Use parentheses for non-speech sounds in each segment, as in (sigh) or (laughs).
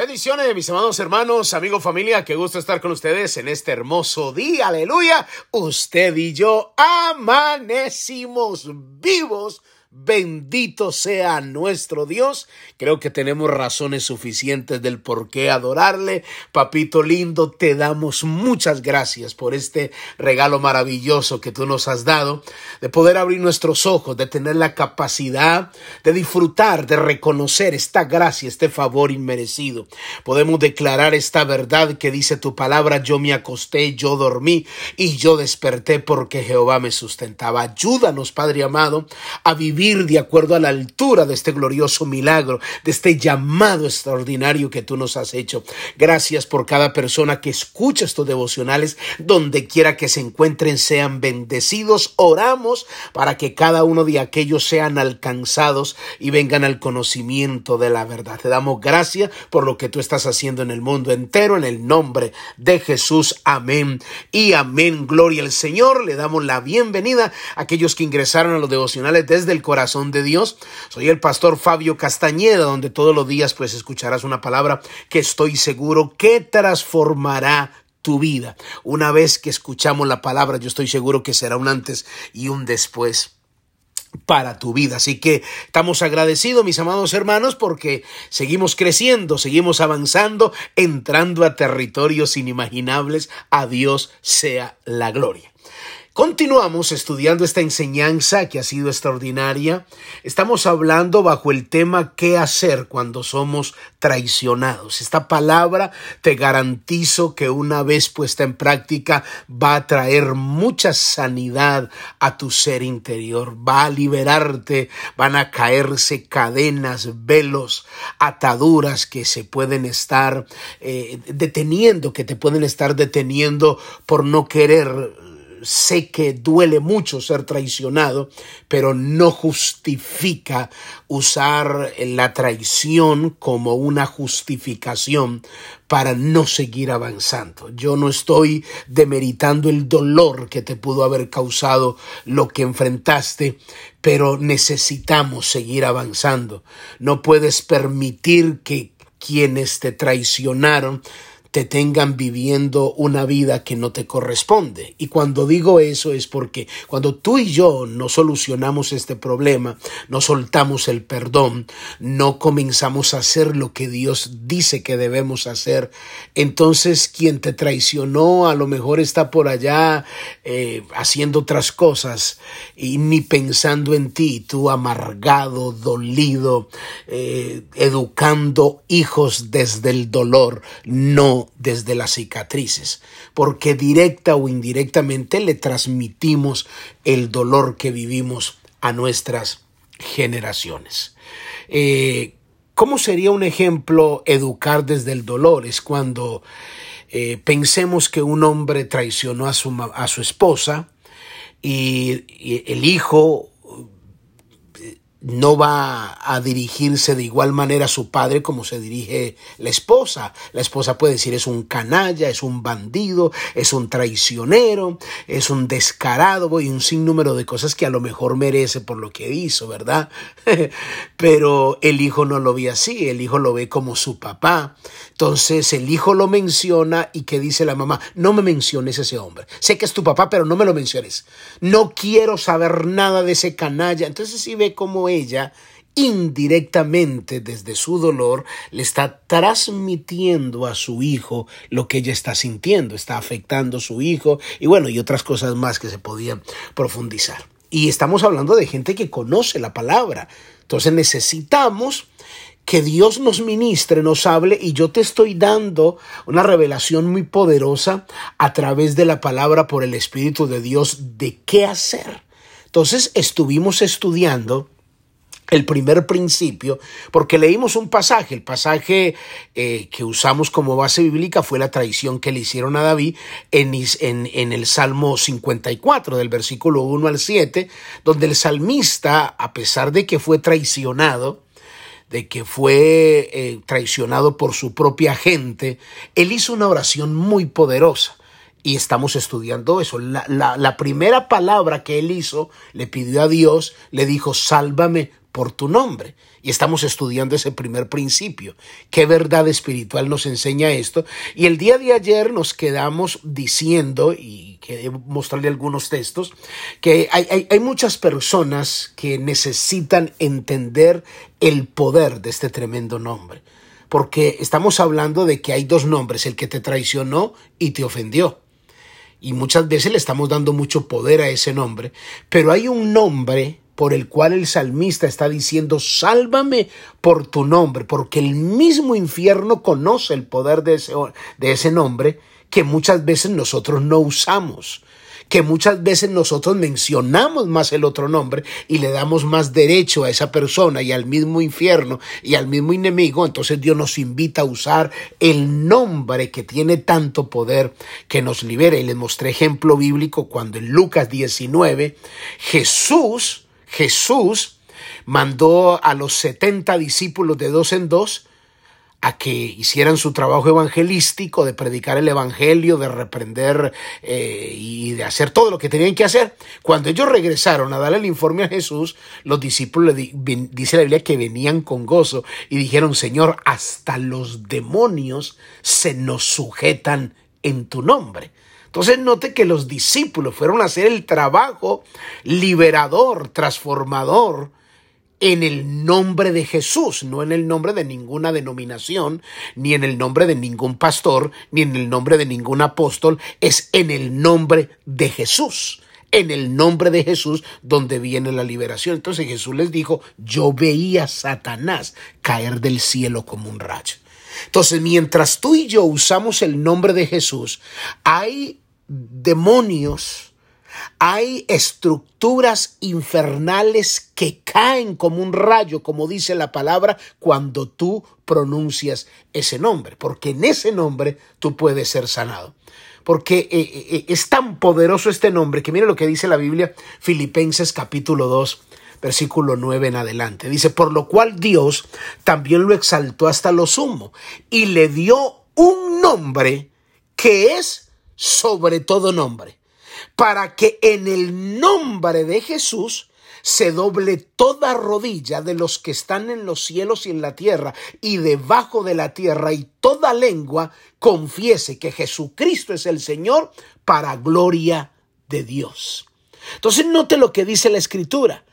Bendiciones, mis amados hermanos, amigos, familia, qué gusto estar con ustedes en este hermoso día, aleluya. Usted y yo amanecimos vivos Bendito sea nuestro Dios. Creo que tenemos razones suficientes del por qué adorarle. Papito lindo, te damos muchas gracias por este regalo maravilloso que tú nos has dado, de poder abrir nuestros ojos, de tener la capacidad de disfrutar, de reconocer esta gracia, este favor inmerecido. Podemos declarar esta verdad que dice tu palabra, yo me acosté, yo dormí y yo desperté porque Jehová me sustentaba. Ayúdanos, Padre amado, a vivir de acuerdo a la altura de este glorioso milagro, de este llamado extraordinario que tú nos has hecho. Gracias por cada persona que escucha estos devocionales, donde quiera que se encuentren, sean bendecidos. Oramos para que cada uno de aquellos sean alcanzados y vengan al conocimiento de la verdad. Te damos gracias por lo que tú estás haciendo en el mundo entero, en el nombre de Jesús. Amén y amén. Gloria al Señor. Le damos la bienvenida a aquellos que ingresaron a los devocionales desde el corazón de Dios. Soy el pastor Fabio Castañeda, donde todos los días pues escucharás una palabra que estoy seguro que transformará tu vida. Una vez que escuchamos la palabra, yo estoy seguro que será un antes y un después para tu vida. Así que estamos agradecidos, mis amados hermanos, porque seguimos creciendo, seguimos avanzando, entrando a territorios inimaginables. A Dios sea la gloria. Continuamos estudiando esta enseñanza que ha sido extraordinaria. Estamos hablando bajo el tema qué hacer cuando somos traicionados. Esta palabra te garantizo que una vez puesta en práctica va a traer mucha sanidad a tu ser interior, va a liberarte, van a caerse cadenas, velos, ataduras que se pueden estar eh, deteniendo, que te pueden estar deteniendo por no querer sé que duele mucho ser traicionado, pero no justifica usar la traición como una justificación para no seguir avanzando. Yo no estoy demeritando el dolor que te pudo haber causado lo que enfrentaste, pero necesitamos seguir avanzando. No puedes permitir que quienes te traicionaron te tengan viviendo una vida que no te corresponde. Y cuando digo eso es porque cuando tú y yo no solucionamos este problema, no soltamos el perdón, no comenzamos a hacer lo que Dios dice que debemos hacer, entonces quien te traicionó a lo mejor está por allá eh, haciendo otras cosas y ni pensando en ti, tú amargado, dolido, eh, educando hijos desde el dolor, no desde las cicatrices, porque directa o indirectamente le transmitimos el dolor que vivimos a nuestras generaciones. Eh, ¿Cómo sería un ejemplo educar desde el dolor? Es cuando eh, pensemos que un hombre traicionó a su, a su esposa y el hijo no va a dirigirse de igual manera a su padre como se dirige la esposa. La esposa puede decir es un canalla, es un bandido, es un traicionero, es un descarado y un sinnúmero de cosas que a lo mejor merece por lo que hizo, ¿verdad? (laughs) Pero el hijo no lo ve así, el hijo lo ve como su papá. Entonces el hijo lo menciona y que dice la mamá, no me menciones ese hombre. Sé que es tu papá, pero no me lo menciones. No quiero saber nada de ese canalla. Entonces sí ve como ella indirectamente desde su dolor le está transmitiendo a su hijo lo que ella está sintiendo, está afectando a su hijo y bueno, y otras cosas más que se podían profundizar. Y estamos hablando de gente que conoce la palabra. Entonces necesitamos que Dios nos ministre, nos hable y yo te estoy dando una revelación muy poderosa a través de la palabra por el Espíritu de Dios de qué hacer. Entonces estuvimos estudiando el primer principio, porque leímos un pasaje, el pasaje eh, que usamos como base bíblica fue la traición que le hicieron a David en, el Salmo 54, del versículo 1 al 7, donde el salmista, a pesar de que fue traicionado, de que fue eh, traicionado por su propia gente, él hizo una oración muy poderosa. Y estamos estudiando eso. La primera palabra que él hizo, le pidió a Dios, le dijo, sálvame por tu nombre. Y estamos estudiando ese primer principio. ¿Qué verdad espiritual nos enseña esto? Y el día de ayer nos quedamos diciendo, y que mostrarle algunos textos, que hay, hay muchas personas que necesitan entender el poder de este tremendo nombre. Porque estamos hablando de que hay dos nombres, el que te traicionó y te ofendió. Y muchas veces le estamos dando mucho poder a ese nombre, pero hay un nombre por el cual el salmista está diciendo, sálvame por tu nombre, porque el mismo infierno conoce el poder de ese, de ese nombre que muchas veces nosotros no usamos que muchas veces nosotros mencionamos más el otro nombre y le damos más derecho a esa persona y al mismo infierno y al mismo enemigo, entonces Dios nos invita a usar el nombre que tiene tanto poder que nos libere. Y les mostré ejemplo bíblico cuando en Lucas 19 Jesús Jesús mandó a los 70 discípulos de dos en dos a que hicieran su trabajo evangelístico, de predicar el evangelio, de reprender eh, y de hacer todo lo que tenían que hacer. Cuando ellos regresaron a darle el informe a Jesús, los discípulos, dice la Biblia, que venían con gozo y dijeron, Señor, hasta los demonios se nos sujetan en tu nombre. Entonces note que los discípulos fueron a hacer el trabajo liberador, transformador, en el nombre de Jesús, no en el nombre de ninguna denominación, ni en el nombre de ningún pastor, ni en el nombre de ningún apóstol, es en el nombre de Jesús. En el nombre de Jesús donde viene la liberación. Entonces Jesús les dijo, yo veía a Satanás caer del cielo como un rayo. Entonces, mientras tú y yo usamos el nombre de Jesús, hay demonios, hay estructuras infernales que caen como un rayo, como dice la palabra, cuando tú pronuncias ese nombre, porque en ese nombre tú puedes ser sanado. Porque eh, eh, eh, es tan poderoso este nombre que mire lo que dice la Biblia, Filipenses capítulo 2, versículo 9 en adelante. Dice, por lo cual Dios también lo exaltó hasta lo sumo y le dio un nombre que es sobre todo nombre, para que en el nombre de Jesús se doble toda rodilla de los que están en los cielos y en la tierra y debajo de la tierra y toda lengua confiese que Jesucristo es el Señor para gloria de Dios. Entonces note lo que dice la escritura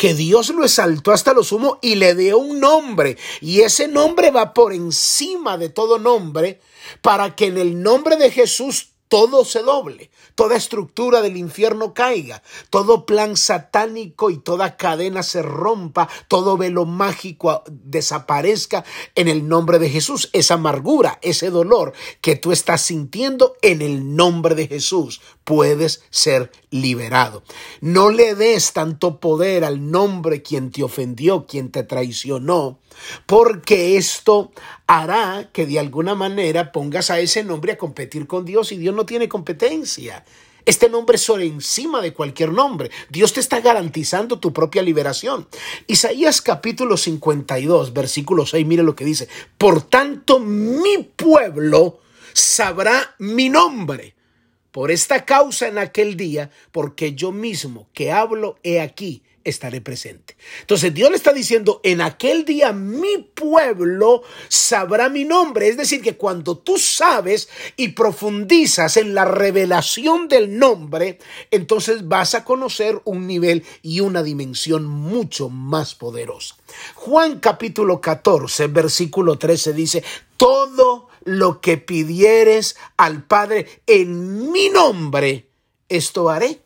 que Dios lo exaltó hasta lo sumo y le dio un nombre. Y ese nombre va por encima de todo nombre para que en el nombre de Jesús todo se doble, toda estructura del infierno caiga, todo plan satánico y toda cadena se rompa, todo velo mágico desaparezca en el nombre de Jesús. Esa amargura, ese dolor que tú estás sintiendo en el nombre de Jesús, puedes ser liberado. No le des tanto poder al nombre quien te ofendió, quien te traicionó, porque esto hará que de alguna manera pongas a ese nombre a competir con Dios y Dios no tiene competencia. Este nombre es sobre encima de cualquier nombre. Dios te está garantizando tu propia liberación. Isaías capítulo 52, versículo 6, mire lo que dice. Por tanto, mi pueblo sabrá mi nombre. Por esta causa en aquel día, porque yo mismo que hablo he aquí, estaré presente. Entonces Dios le está diciendo, en aquel día mi pueblo sabrá mi nombre. Es decir, que cuando tú sabes y profundizas en la revelación del nombre, entonces vas a conocer un nivel y una dimensión mucho más poderosa. Juan capítulo 14, versículo 13 dice, todo lo que pidieres al Padre en mi nombre, esto haré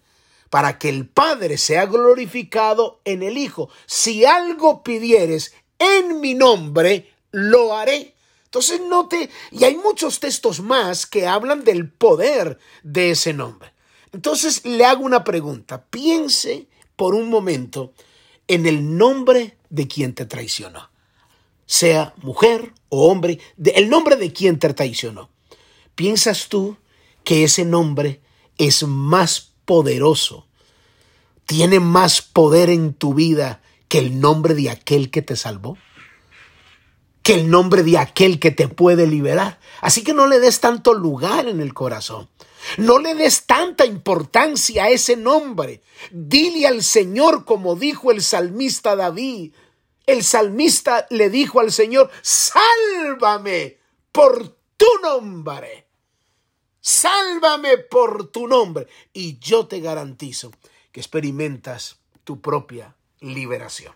para que el Padre sea glorificado en el Hijo. Si algo pidieres en mi nombre, lo haré. Entonces note, y hay muchos textos más que hablan del poder de ese nombre. Entonces le hago una pregunta. Piense por un momento en el nombre de quien te traicionó. Sea mujer o hombre, el nombre de quien te traicionó. ¿Piensas tú que ese nombre es más poderoso, tiene más poder en tu vida que el nombre de aquel que te salvó, que el nombre de aquel que te puede liberar. Así que no le des tanto lugar en el corazón. No le des tanta importancia a ese nombre. Dile al Señor como dijo el salmista David. El salmista le dijo al Señor, sálvame por tu nombre. Sálvame por tu nombre. Y yo te garantizo que experimentas tu propia liberación.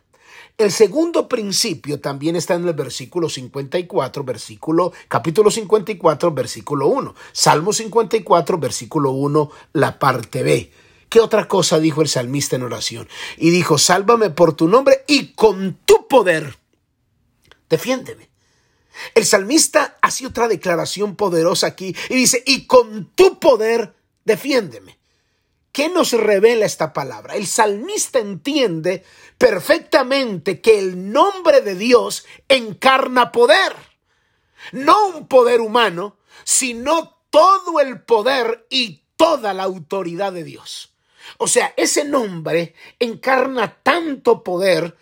El segundo principio también está en el versículo 54, versículo, capítulo 54, versículo 1. Salmo 54, versículo 1, la parte B. ¿Qué otra cosa dijo el salmista en oración? Y dijo, sálvame por tu nombre y con tu poder, defiéndeme. El salmista hace otra declaración poderosa aquí y dice, y con tu poder, defiéndeme. ¿Qué nos revela esta palabra? El salmista entiende perfectamente que el nombre de Dios encarna poder. No un poder humano, sino todo el poder y toda la autoridad de Dios. O sea, ese nombre encarna tanto poder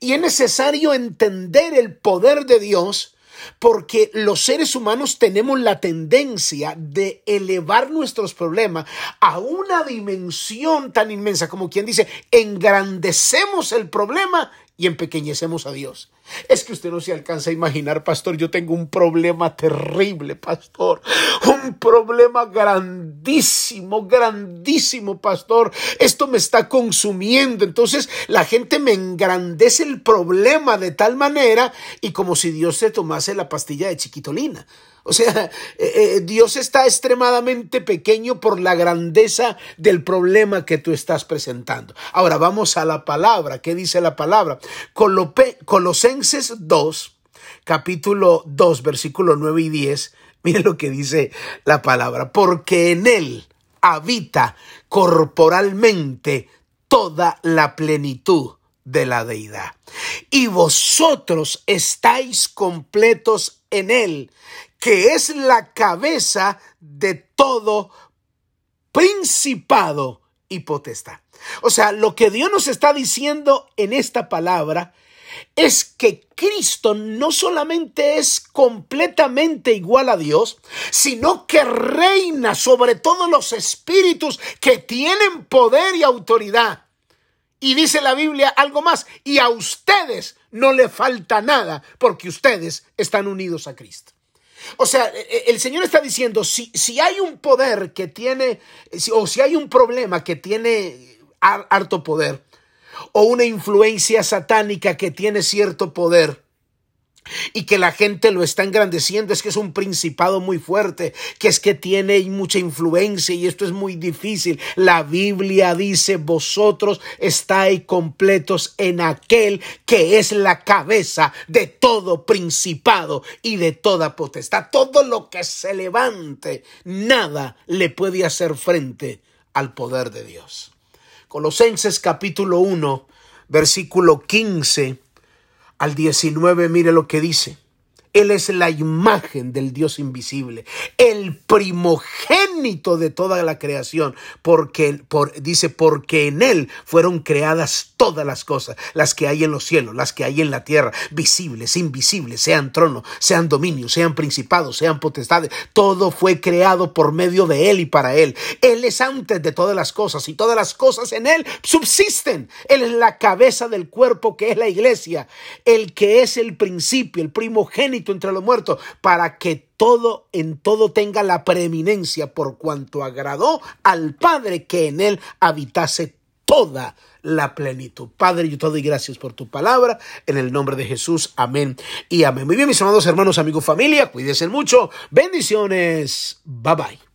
y es necesario entender el poder de Dios porque los seres humanos tenemos la tendencia de elevar nuestros problemas a una dimensión tan inmensa como quien dice, engrandecemos el problema y empequeñecemos a Dios. Es que usted no se alcanza a imaginar, pastor, yo tengo un problema terrible, pastor. Un problema grandísimo, grandísimo, pastor. Esto me está consumiendo. Entonces la gente me engrandece el problema de tal manera y como si Dios se tomase la pastilla de chiquitolina. O sea, eh, eh, Dios está extremadamente pequeño por la grandeza del problema que tú estás presentando. Ahora vamos a la palabra. ¿Qué dice la palabra? Colosenses 2, capítulo 2, versículo 9 y 10. Mire lo que dice la palabra. Porque en él habita corporalmente toda la plenitud de la deidad. Y vosotros estáis completos en él, que es la cabeza de todo principado y potestad. O sea, lo que Dios nos está diciendo en esta palabra es que Cristo no solamente es completamente igual a Dios, sino que reina sobre todos los espíritus que tienen poder y autoridad. Y dice la Biblia algo más, y a ustedes no le falta nada porque ustedes están unidos a Cristo. O sea, e, e, el Señor está diciendo, si, si hay un poder que tiene, o si hay un problema que tiene harto poder, o una influencia satánica que tiene cierto poder, y que la gente lo está engrandeciendo, es que es un principado muy fuerte, que es que tiene mucha influencia y esto es muy difícil. La Biblia dice, vosotros estáis completos en aquel que es la cabeza de todo principado y de toda potestad. Todo lo que se levante, nada le puede hacer frente al poder de Dios. Colosenses capítulo 1, versículo 15 al 19, mire lo que dice. Él es la imagen del Dios invisible, el primogénito de toda la creación, porque por, dice, porque en Él fueron creadas todas las cosas, las que hay en los cielos, las que hay en la tierra, visibles, invisibles, sean tronos, sean dominios, sean principados, sean potestades, todo fue creado por medio de Él y para Él. Él es antes de todas las cosas y todas las cosas en Él subsisten. Él es la cabeza del cuerpo que es la iglesia, el que es el principio, el primogénito entre los muertos, para que todo en todo tenga la preeminencia por cuanto agradó al Padre que en él habitase toda la plenitud. Padre, yo te doy gracias por tu palabra, en el nombre de Jesús, amén y amén. Muy bien, mis amados hermanos, amigos, familia, cuídense mucho, bendiciones, bye bye.